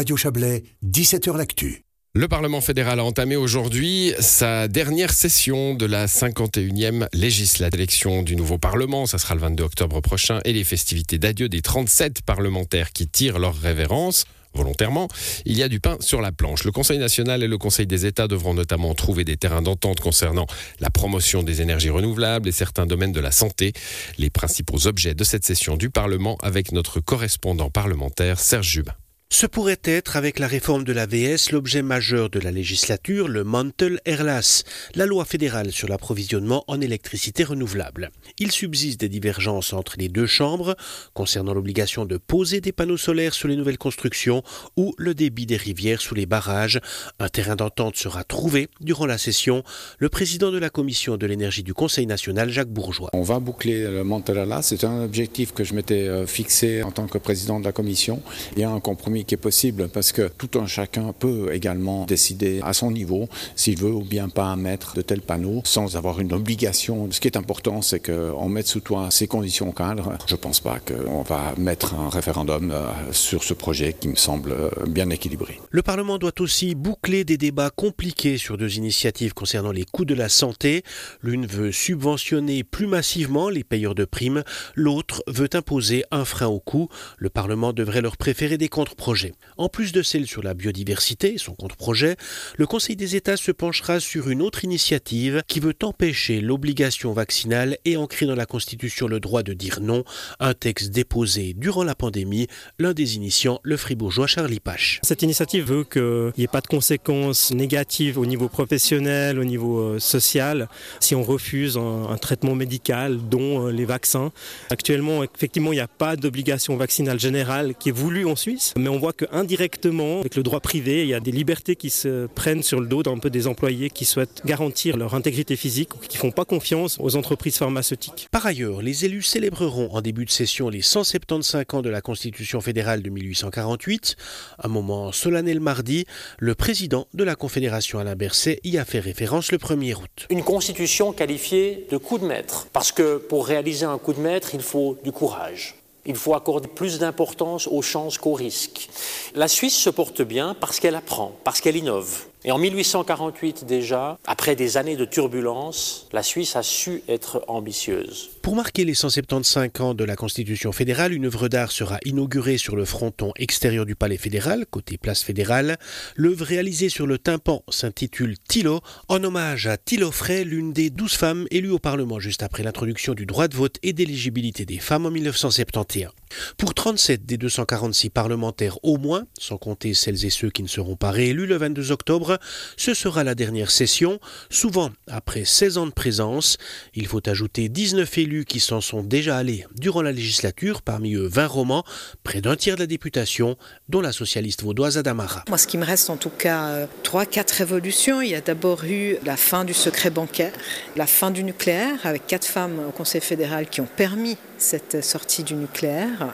Radio Chablais, 17h L'Actu. Le Parlement fédéral a entamé aujourd'hui sa dernière session de la 51e législature. L'élection du nouveau Parlement, ça sera le 22 octobre prochain, et les festivités d'adieu des 37 parlementaires qui tirent leur révérence volontairement, il y a du pain sur la planche. Le Conseil national et le Conseil des États devront notamment trouver des terrains d'entente concernant la promotion des énergies renouvelables et certains domaines de la santé. Les principaux objets de cette session du Parlement avec notre correspondant parlementaire Serge Jubin. Ce pourrait être, avec la réforme de l'AVS, l'objet majeur de la législature, le Mantel Erlas, la loi fédérale sur l'approvisionnement en électricité renouvelable. Il subsiste des divergences entre les deux chambres concernant l'obligation de poser des panneaux solaires sur les nouvelles constructions ou le débit des rivières sous les barrages. Un terrain d'entente sera trouvé durant la session. Le président de la commission de l'énergie du Conseil national, Jacques Bourgeois. On va boucler le Mantel Erlas. C'est un objectif que je m'étais euh, fixé en tant que président de la commission. A un compromis qui est possible parce que tout un chacun peut également décider à son niveau s'il veut ou bien pas mettre de tels panneaux sans avoir une obligation. Ce qui est important, c'est qu'on mette sous toi ces conditions cadres. Je ne pense pas qu'on va mettre un référendum euh, sur ce projet qui me semble euh, bien équilibré. Le Parlement doit aussi boucler des débats compliqués sur deux initiatives concernant les coûts de la santé. L'une veut subventionner plus massivement les payeurs de primes, l'autre veut imposer un frein au coût. Le Parlement devrait leur préférer des contre-projets en plus de celle sur la biodiversité, son contre-projet, le Conseil des États se penchera sur une autre initiative qui veut empêcher l'obligation vaccinale et ancrer dans la Constitution le droit de dire non, un texte déposé durant la pandémie, l'un des initiants, le fribourgeois Charlie Pache. Cette initiative veut qu'il n'y ait pas de conséquences négatives au niveau professionnel, au niveau euh, social, si on refuse un, traitement médical, dont euh, les vaccins. Actuellement, effectivement, il n'y a pas d'obligation vaccinale générale qui est voulue en Suisse, mais on voit qu'indirectement, avec le droit privé, il y a des libertés qui se prennent sur le dos d'un peu des employés qui souhaitent garantir leur intégrité physique ou qui ne font pas confiance aux entreprises pharmaceutiques. Par ailleurs, les élus célébreront en début de session les 175 ans de la Constitution fédérale de 1848. Un moment solennel mardi, le président de la Confédération Alain Berset y a fait référence le 1er août. Une constitution qualifiée de coup de maître, parce que pour réaliser un coup de maître, il faut du courage. Il faut accorder plus d'importance aux chances qu'aux risques. La Suisse se porte bien parce qu'elle apprend, parce qu'elle innove. Et en 1848 déjà, après des années de turbulence, la Suisse a su être ambitieuse. Pour marquer les 175 ans de la Constitution fédérale, une œuvre d'art sera inaugurée sur le fronton extérieur du Palais fédéral, côté place fédérale. L'œuvre réalisée sur le tympan s'intitule Tilo, en hommage à Tilo Frey, l'une des douze femmes élues au Parlement juste après l'introduction du droit de vote et d'éligibilité des femmes en 1971. Pour 37 des 246 parlementaires au moins, sans compter celles et ceux qui ne seront pas réélus le 22 octobre, ce sera la dernière session, souvent après 16 ans de présence. Il faut ajouter 19 élus qui s'en sont déjà allés durant la législature, parmi eux 20 romans, près d'un tiers de la députation, dont la socialiste vaudoise Adamara. Moi, ce qui me reste en tout cas 3-4 euh, révolutions. Il y a d'abord eu la fin du secret bancaire, la fin du nucléaire, avec quatre femmes au Conseil fédéral qui ont permis cette sortie du nucléaire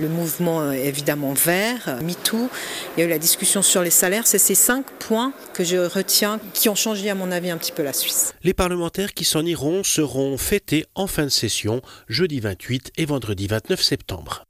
le mouvement évidemment vert, MeToo, il y a eu la discussion sur les salaires. C'est ces cinq points que je retiens qui ont changé à mon avis un petit peu la Suisse. Les parlementaires qui s'en iront seront fêtés en fin de session, jeudi 28 et vendredi 29 septembre.